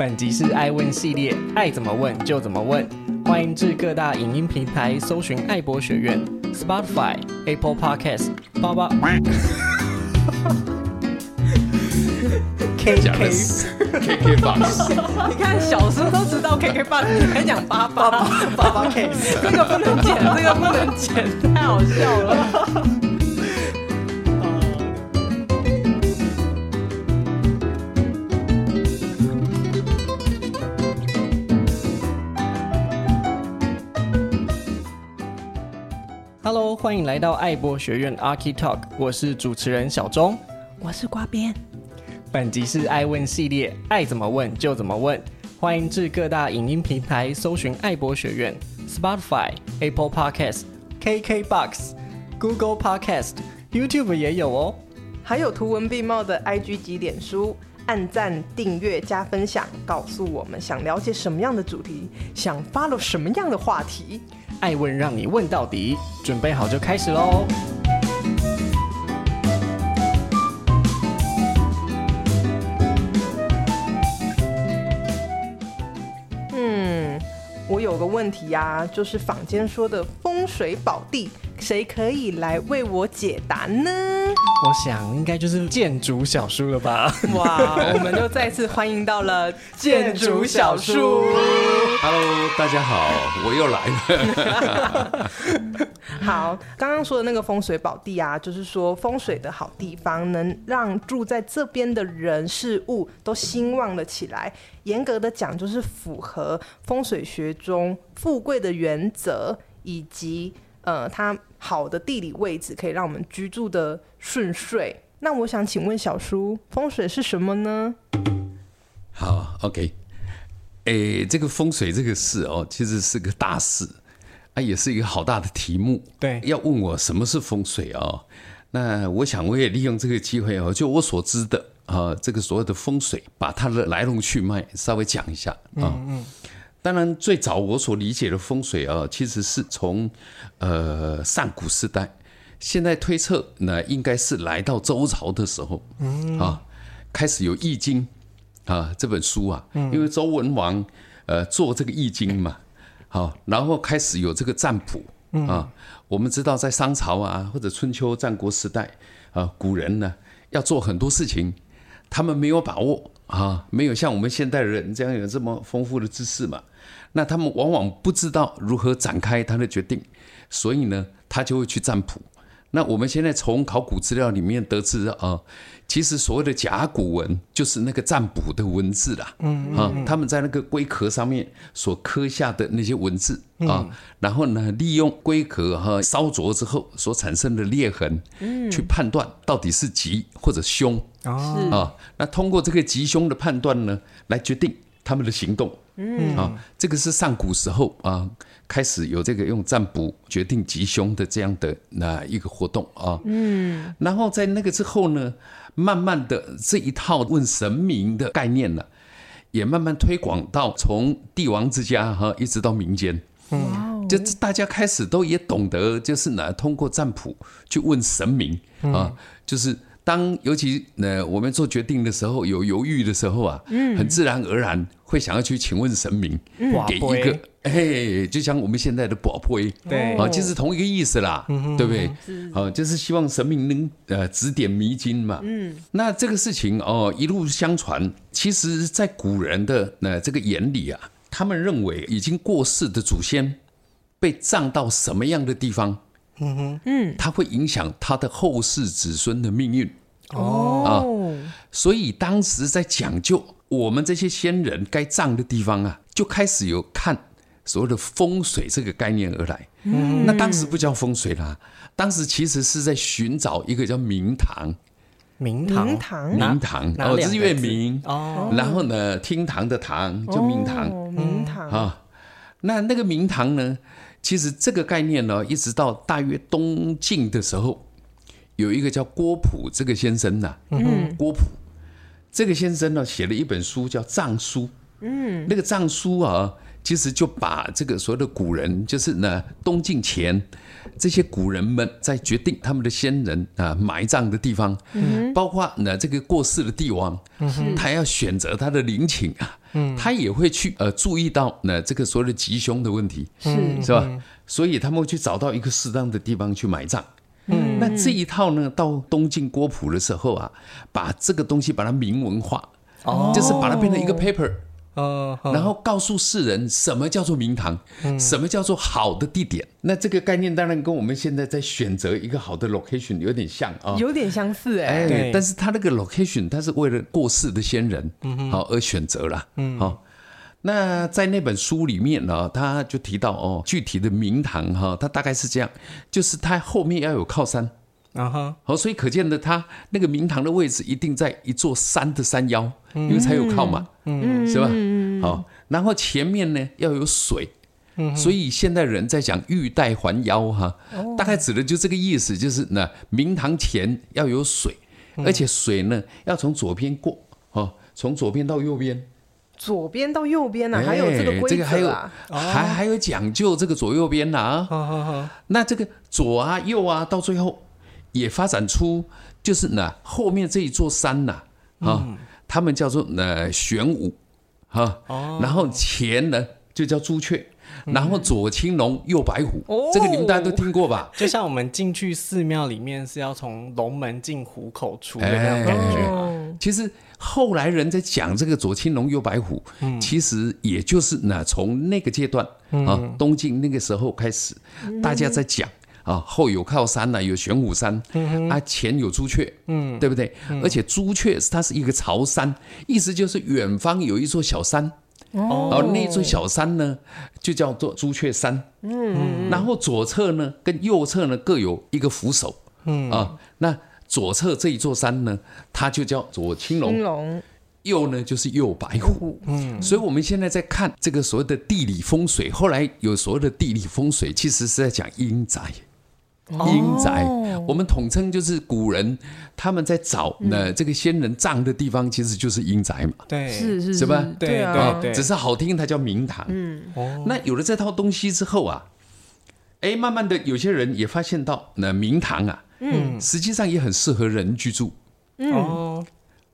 本集是爱问系列，爱怎么问就怎么问，欢迎至各大影音平台搜寻爱博学院，Spotify、Apple Podcast、八八。K K K K box，你看小时候都知道 K K box，你还讲八八八八 K，这个不能剪，这个不能剪，太好笑了。Hello，欢迎来到爱博学院 Archi Talk，我是主持人小钟，我是瓜边。本集是爱问系列，爱怎么问就怎么问，欢迎至各大影音平台搜寻爱博学院，Spotify、Apple Podcast、KKBox、Google Podcast、YouTube 也有哦，还有图文并茂的 IG 及脸书，按赞、订阅、加分享，告诉我们想了解什么样的主题，想 follow 什么样的话题，爱问让你问到底，准备好就开始喽。嗯，我有个问题呀、啊，就是坊间说的风水宝地，谁可以来为我解答呢？我想应该就是建筑小叔了吧。哇，我们就再次欢迎到了建筑小叔。Hello，大家好，我又来了。好，刚刚说的那个风水宝地啊，就是说风水的好地方，能让住在这边的人事物都兴旺了起来。严格的讲，就是符合风水学中富贵的原则，以及呃，它好的地理位置可以让我们居住的顺遂。那我想请问小叔，风水是什么呢？好，OK，哎、欸，这个风水这个事哦，其实是个大事。啊，也是一个好大的题目。对，要问我什么是风水哦，那我想我也利用这个机会哦，就我所知的啊，这个所谓的风水，把它的来龙去脉稍微讲一下啊。嗯嗯。当然，最早我所理解的风水啊，其实是从呃上古时代，现在推测呢，应该是来到周朝的时候，嗯啊，开始有《易经》啊这本书啊，因为周文王呃做这个《易经》嘛。好，然后开始有这个占卜啊。我们知道，在商朝啊，或者春秋战国时代啊，古人呢要做很多事情，他们没有把握啊，没有像我们现代人这样有这么丰富的知识嘛。那他们往往不知道如何展开他的决定，所以呢，他就会去占卜。那我们现在从考古资料里面得知啊。其实所谓的甲骨文就是那个占卜的文字啦，嗯啊，他们在那个龟壳上面所刻下的那些文字啊，然后呢，利用龟壳哈烧灼之后所产生的裂痕，嗯，去判断到底是吉或者凶。啊，那通过这个吉凶的判断呢，来决定他们的行动，嗯啊，这个是上古时候啊开始有这个用占卜决定吉凶的这样的那一个活动啊，嗯，然后在那个之后呢。慢慢的，这一套问神明的概念呢，也慢慢推广到从帝王之家哈，一直到民间。嗯，就大家开始都也懂得，就是呢，通过占卜去问神明啊，就是当尤其呢，我们做决定的时候有犹豫的时候啊，嗯。很自然而然会想要去请问神明，给一个。哎，就像我们现在的宝贝，对，啊，就是同一个意思啦，嗯、对不对？啊，就是希望神明能呃指点迷津嘛。嗯，那这个事情哦，一路相传，其实，在古人的那这个眼里啊，他们认为已经过世的祖先被葬到什么样的地方，嗯哼，嗯，它会影响他的后世子孙的命运。哦，啊，所以当时在讲究我们这些先人该葬的地方啊，就开始有看。所谓的风水这个概念而来，嗯、那当时不叫风水啦，当时其实是在寻找一个叫明堂，明堂，明堂，明堂哦，日月明哦，然后呢，厅堂的堂就明堂，哦、明堂。啊，那那个明堂呢，其实这个概念呢，一直到大约东晋的时候，有一个叫郭璞这个先生呐、啊，嗯，郭璞这个先生呢，写了一本书叫《葬书》，嗯，那个《葬书》啊。其实就把这个所有的古人，就是呢东晋前这些古人们在决定他们的先人啊埋葬的地方，嗯、包括呢这个过世的帝王，嗯、他要选择他的陵寝啊，嗯、他也会去呃注意到呢这个所有的吉凶的问题，是是吧？所以他们会去找到一个适当的地方去埋葬。嗯，那这一套呢，到东晋郭璞的时候啊，把这个东西把它明文化，哦，就是把它变成一个 paper，嗯，然后告诉世人什么叫做明堂，嗯，什么叫做好的地点。那这个概念当然跟我们现在在选择一个好的 location 有点像啊，有点相似哎，但是他那个 location 他是为了过世的先人，嗯，好而选择了，嗯，好。那在那本书里面呢，他就提到哦，具体的明堂哈，它大概是这样，就是它后面要有靠山。啊哈，好，所以可见的它那个明堂的位置一定在一座山的山腰，因为才有靠嘛，嗯，是吧？好，然后前面呢要有水，所以现代人在讲玉带环腰哈，大概指的就这个意思，就是那明堂前要有水，而且水呢要从左边过，哦，从左边到右边。左边到右边呢、啊，还有这个规则啊，这个还有还还有讲究这个左右边呢啊。好好好，那这个左啊右啊，到最后也发展出就是呢后面这一座山呐啊，他们叫做呃玄武哈，然后前呢就叫朱雀，然后左青龙右白虎，这个你们大家都听过吧？就像我们进去寺庙里面是要从龙门进虎口出的那种感觉。其实。后来人在讲这个左青龙右白虎，嗯、其实也就是呢，从那个阶段啊，嗯、东晋那个时候开始，嗯、大家在讲啊，后有靠山呢，有玄武山，嗯、啊，前有朱雀，嗯，对不对？嗯、而且朱雀它是一个朝山，意思就是远方有一座小山，哦，而那座小山呢，就叫做朱雀山，嗯，然后左侧呢跟右侧呢各有一个扶手，嗯。啊，那。左侧这一座山呢，它就叫左青龙，龙右呢就是右白虎。嗯，所以我们现在在看这个所谓的地理风水，后来有所谓的地理风水，其实是在讲阴宅。阴宅，哦、我们统称就是古人他们在找呢这个仙人葬的地方，其实就是阴宅嘛。对，是是是吧？对啊，只是好听，它叫明堂。嗯，哦，那有了这套东西之后啊，哎，慢慢的有些人也发现到那明堂啊。嗯，实际上也很适合人居住。哦，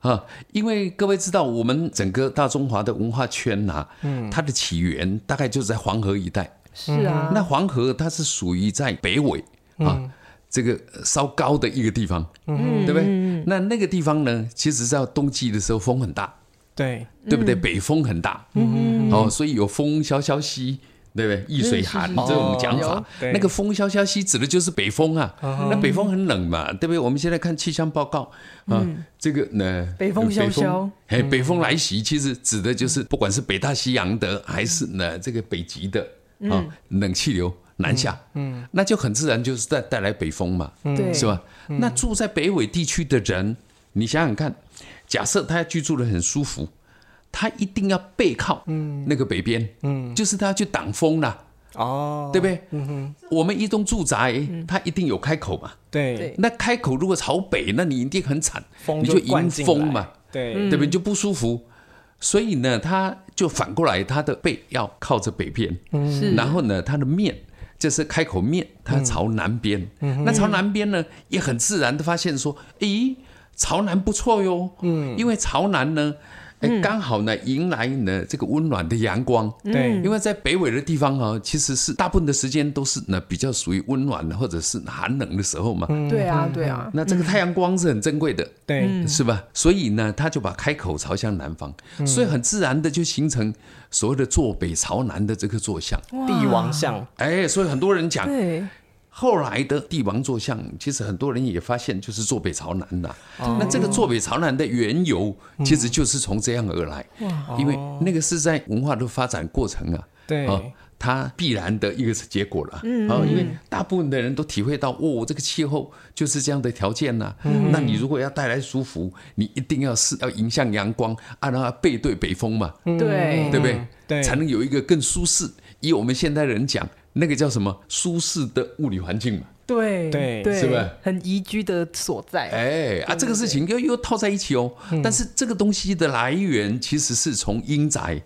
啊，因为各位知道，我们整个大中华的文化圈呐、啊，嗯，它的起源大概就是在黄河一带。是啊，那黄河它是属于在北纬啊，嗯、这个稍高的一个地方，嗯，对不对？那那个地方呢，其实在冬季的时候风很大，对，对不对？北风很大，嗯，哦，所以有风萧萧兮。对不对？易水寒这种讲法，那个风萧萧兮指的就是北风啊。那北风很冷嘛，对不对？我们现在看气象报告啊，这个呢，北风萧萧，哎，北风来袭，其实指的就是不管是北大西洋的，还是呢这个北极的啊冷气流南下，嗯，那就很自然就是带带来北风嘛，对，是吧？那住在北纬地区的人，你想想看，假设他居住的很舒服。他一定要背靠那个北边，嗯，就是他要去挡风啦，哦，对不对？嗯哼，我们一栋住宅，它一定有开口嘛，对，那开口如果朝北，那你一定很惨，你就迎风嘛，对，对不对？就不舒服，所以呢，他就反过来，他的背要靠着北边，嗯，然后呢，他的面就是开口面，它朝南边，那朝南边呢，也很自然的发现说，咦，朝南不错哟，嗯，因为朝南呢。哎，刚好呢，迎来呢这个温暖的阳光。对，因为在北纬的地方啊，其实是大部分的时间都是呢比较属于温暖的或者是寒冷的时候嘛。对啊，对啊。那这个太阳光是很珍贵的，对，是吧？所以呢，他就把开口朝向南方，所以很自然的就形成所谓的坐北朝南的这个坐向，帝王向。哎，所以很多人讲。后来的帝王坐像，其实很多人也发现就是坐北朝南的。那这个坐北朝南的缘由，其实就是从这样而来。因为那个是在文化的发展过程啊，对，它必然的一个结果了。啊，因为大部分的人都体会到，哦，这个气候就是这样的条件呐。那你如果要带来舒服，你一定要是要迎向阳光，啊，让它背对北风嘛。对，对不对？对，才能有一个更舒适。以我们现代人讲。那个叫什么舒适的物理环境嘛？对对对，是吧？很宜居的所在。哎啊，这个事情又又套在一起哦。但是这个东西的来源其实是从阴宅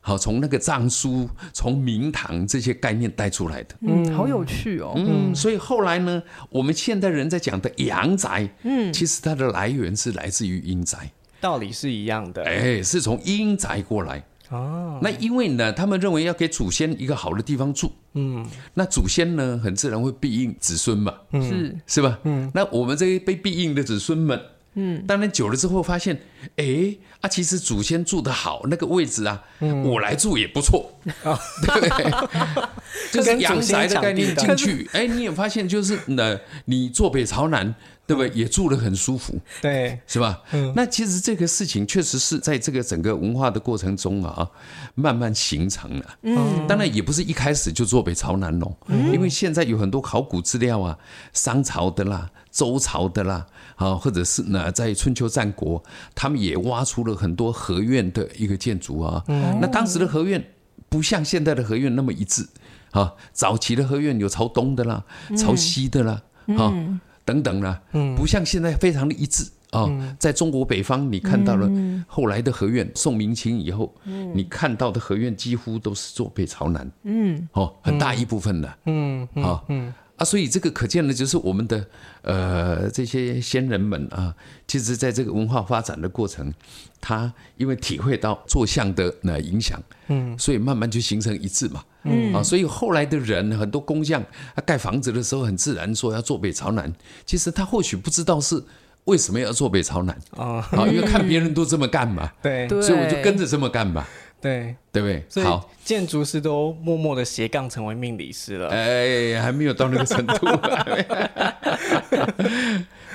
好，从那个藏书、从明堂这些概念带出来的。嗯，好有趣哦。嗯，所以后来呢，我们现代人在讲的阳宅，嗯，其实它的来源是来自于阴宅，道理是一样的。哎，是从阴宅过来。哦，那因为呢，他们认为要给祖先一个好的地方住，嗯，那祖先呢，很自然会庇应子孙嘛，是是吧？嗯，那我们这些被庇应的子孙们。嗯，当然久了之后发现，哎，啊，其实祖先住的好，那个位置啊，我来住也不错，对不对？就是阳宅的概念进去，哎，你也发现就是，那你坐北朝南，对不对？也住得很舒服，对，是吧？嗯，那其实这个事情确实是在这个整个文化的过程中啊，慢慢形成了。嗯，当然也不是一开始就坐北朝南喽，因为现在有很多考古资料啊，商朝的啦，周朝的啦。啊，或者是呢，在春秋战国，他们也挖出了很多合院的一个建筑啊。那当时的合院不像现在的合院那么一致啊。早期的合院有朝东的啦，朝西的啦，啊等等啦，不像现在非常的一致啊。在中国北方，你看到了后来的合院，宋明清以后，你看到的合院几乎都是坐北朝南。嗯，哦，很大一部分的。嗯，好，嗯。啊，所以这个可见的，就是我们的呃这些先人们啊，其实在这个文化发展的过程，他因为体会到坐向的那影响，嗯，所以慢慢就形成一致嘛，嗯。啊，所以后来的人很多工匠，他盖房子的时候很自然说要坐北朝南，其实他或许不知道是为什么要坐北朝南啊，啊，因为看别人都这么干嘛，对，所以我就跟着这么干吧。对，对不对？所以建筑师都默默的斜杠成为命理师了。哎，还没有到那个程度。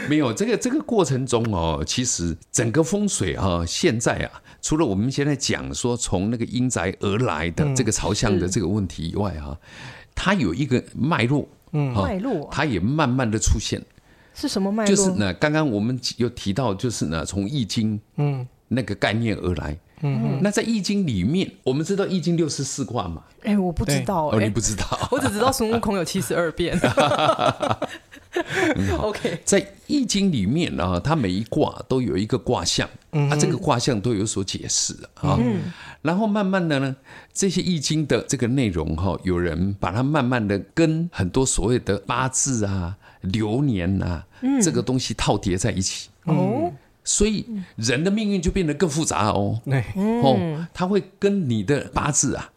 没有这个这个过程中哦，其实整个风水啊，现在啊，除了我们现在讲说从那个阴宅而来的这个朝向的这个问题以外啊，它有一个脉络，嗯，脉络，它也慢慢的出现。是什么脉络？就是呢，刚刚我们有提到，就是呢，从易经，嗯，那个概念而来。嗯，那在易经里面，我们知道易经六十四卦嘛？哎，我不知道，哦，你不知道，我只知道孙悟空有七十二变。OK，在易经里面呢，它每一卦都有一个卦象，啊，这个卦象都有所解释啊。然后慢慢的呢，这些易经的这个内容哈，有人把它慢慢的跟很多所谓的八字啊、流年啊，这个东西套叠在一起。哦。所以人的命运就变得更复杂哦，哦，他会跟你的八字啊，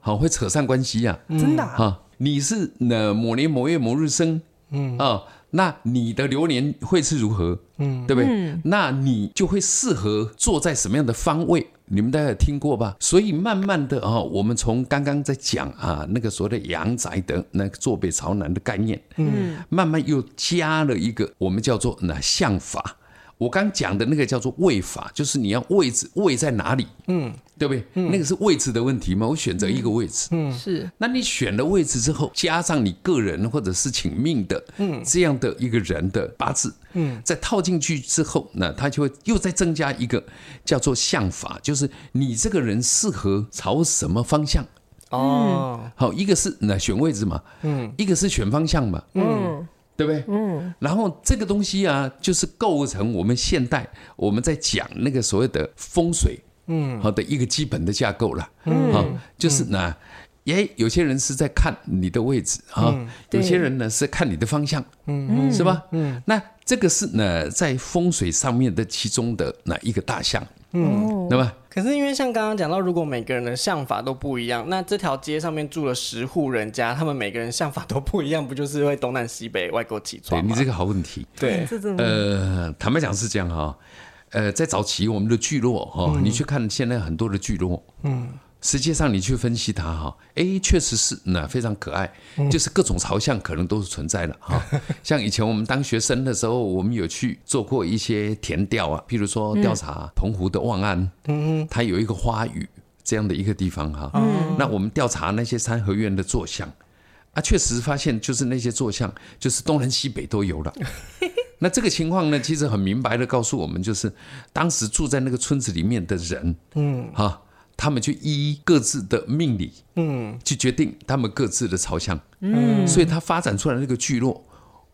好会扯上关系啊，真的啊，你是哪某年某月某日生，嗯。啊，那你的流年会是如何，嗯，对不对？那你就会适合坐在什么样的方位？你们大家有听过吧？所以慢慢的啊，我们从刚刚在讲啊，那个所谓的阳宅的那个坐北朝南的概念，嗯，慢慢又加了一个我们叫做那相法。我刚讲的那个叫做位法，就是你要位置位在哪里，嗯，对不对？嗯，那个是位置的问题嘛。我选择一个位置，嗯，是。那你选了位置之后，加上你个人或者是请命的，嗯，这样的一个人的八字，嗯，再套进去之后，那他就会又再增加一个叫做相法，就是你这个人适合朝什么方向？哦，好，一个是那选位置嘛，嗯，一个是选方向嘛，嗯。对不对？嗯，然后这个东西啊，就是构成我们现代我们在讲那个所谓的风水，嗯，好的一个基本的架构了，嗯，好，就是呢，诶，有些人是在看你的位置啊，有些人呢是看你的方向，嗯，是吧？嗯，那这个是呢在风水上面的其中的那一个大项？嗯，那么。可是因为像刚刚讲到，如果每个人的想法都不一样，那这条街上面住了十户人家，他们每个人想法都不一样，不就是会东南西北、外国起床你这个好问题。对，呃，坦白讲是这样哈，呃，在早期我们的聚落哈，嗯、你去看现在很多的聚落，嗯。实际上，你去分析它哈，哎，确实是那非常可爱，就是各种朝向可能都是存在的哈。像以前我们当学生的时候，我们有去做过一些田调啊，譬如说调查澎湖的望安，嗯它有一个花屿这样的一个地方哈。那我们调查那些三合院的坐向啊，确实发现就是那些坐向就是东南西北都有了。那这个情况呢，其实很明白的告诉我们，就是当时住在那个村子里面的人，嗯，哈。他们就依各自的命理，嗯，去决定他们各自的朝向，嗯，所以它发展出来那个聚落，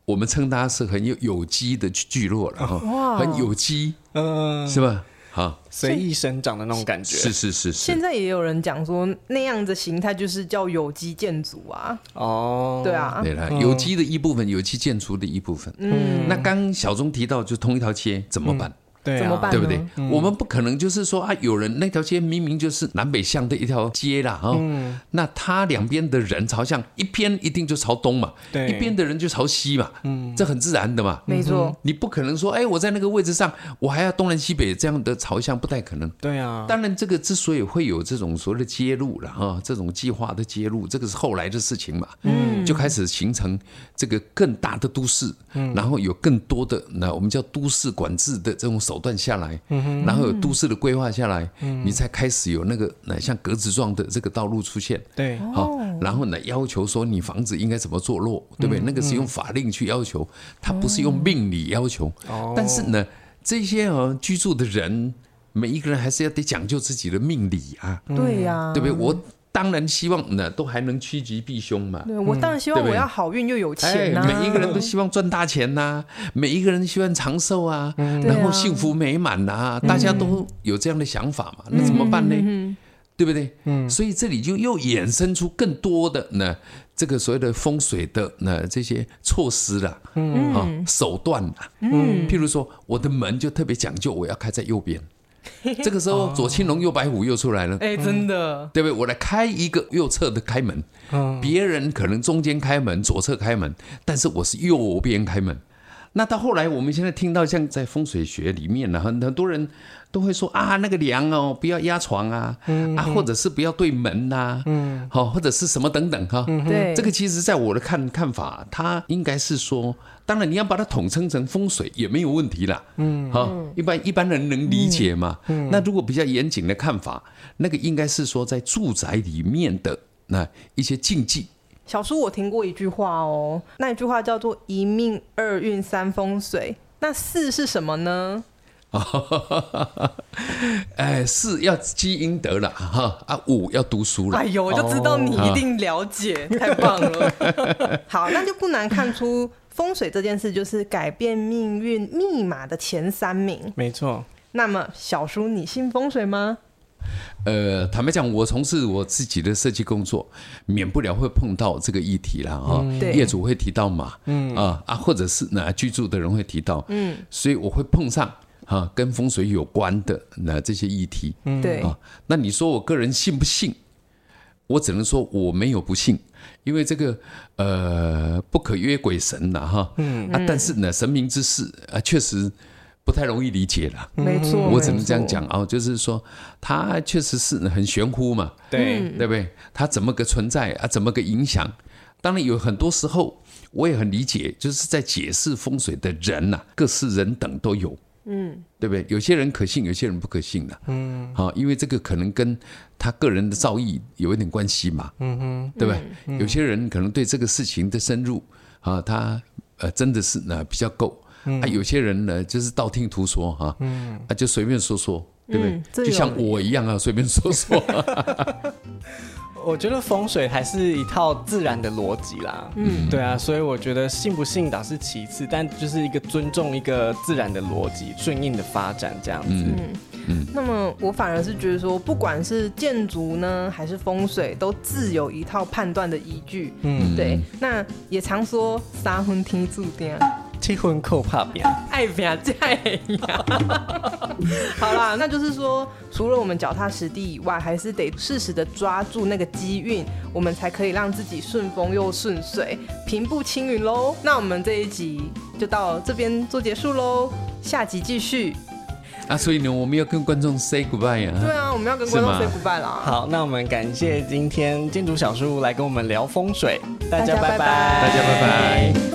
我们称它是很有有机的聚落了哈，很有机，嗯，是吧？哈，随意生长的那种感觉。是是是是。现在也有人讲说，那样的形态就是叫有机建筑啊。哦，对啊，对了，有机的一部分，有机建筑的一部分。嗯，那刚小钟提到，就同一条街怎么办？对、啊，怎么办？对不对？嗯、我们不可能就是说啊，有人那条街明明就是南北向的一条街啦，哈、嗯，那它两边的人朝向一边一定就朝东嘛，对，一边的人就朝西嘛，嗯，这很自然的嘛，没错。你不可能说，哎，我在那个位置上，我还要东南西北这样的朝向，不太可能。对啊，当然这个之所以会有这种所谓的街路了哈，这种计划的街路，这个是后来的事情嘛，嗯，就开始形成这个更大的都市，嗯，然后有更多的那我们叫都市管制的这种手段下来。然后有都市的规划下来，你才开始有那个那像格子状的这个道路出现。对，好，然后呢，要求说你房子应该怎么坐落，对不对？那个是用法令去要求，它不是用命理要求。但是呢，这些呃居住的人，每一个人还是要得讲究自己的命理啊。对呀，对不对？我。当然希望呢，都还能趋吉避凶嘛。对，我当然希望我要好运又有钱呐、啊。每一个人都希望赚大钱呐、啊，每一个人希望长寿啊，嗯、然后幸福美满呐、啊，大家都有这样的想法嘛。嗯、那怎么办呢？嗯、对不对？嗯。所以这里就又衍生出更多的呢，这个所谓的风水的呢这些措施了，嗯啊手段了，嗯。譬如说，我的门就特别讲究，我要开在右边。这个时候，左青龙右白虎又出来了。哎，真的，对不对？我来开一个右侧的开门，别人可能中间开门、左侧开门，但是我是右边开门。那到后来，我们现在听到像在风水学里面呢，很很多人都会说啊，那个梁哦，不要压床啊，啊，或者是不要对门呐，嗯，好，或者是什么等等哈。对，这个其实在我的看看法，它应该是说。当然，你要把它统称成风水也没有问题啦。嗯，好，一般一般人能理解嘛。嗯，那如果比较严谨的看法，那个应该是说在住宅里面的那一些禁忌。小叔，我听过一句话哦，那一句话叫做“一命二运三风水”。那四是什么呢？哎，四要积阴德了哈啊，五要读书了。哎呦，我就知道你一定了解，太棒了。好，那就不难看出。风水这件事就是改变命运密码的前三名，没错。那么小叔，你信风水吗？呃，坦白讲，我从事我自己的设计工作，免不了会碰到这个议题了哈。嗯、业主会提到嘛，嗯啊啊，或者是那居住的人会提到，嗯，所以我会碰上哈跟风水有关的那这些议题，嗯，对啊。那你说我个人信不信？我只能说我没有不信。因为这个呃不可约鬼神呐哈，嗯啊，但是呢神明之事啊确实不太容易理解了，没错，我只能这样讲啊，就是说它确实是很玄乎嘛，对对不对？它怎么个存在啊？怎么个影响？当然有很多时候我也很理解，就是在解释风水的人呐，各式人等都有。嗯，对不对？有些人可信，有些人不可信的。嗯，好，因为这个可能跟他个人的造诣有一点关系嘛。嗯哼，对不对？嗯、有些人可能对这个事情的深入啊，他呃真的是呢比较够。嗯、啊，有些人呢就是道听途说哈。嗯，啊就随便说说，对不对？嗯、就像我一样啊，随便说说。我觉得风水还是一套自然的逻辑啦，嗯，对啊，所以我觉得信不信倒是其次，但就是一个尊重一个自然的逻辑，顺应的发展这样子。嗯嗯。那么我反而是觉得说，不管是建筑呢，还是风水，都自有一套判断的依据。嗯，对。那也常说三分天注定。七分扣怕拼，爱拼才会赢。好啦，那就是说，除了我们脚踏实地以外，还是得适时的抓住那个机运，我们才可以让自己顺风又顺水，平步青云喽。那我们这一集就到这边做结束喽，下集继续。啊，所以呢，我们要跟观众 say goodbye 呀。对啊，我们要跟观众 say goodbye 啦。好，那我们感谢今天建筑小叔来跟我们聊风水，大家拜拜，大家拜拜。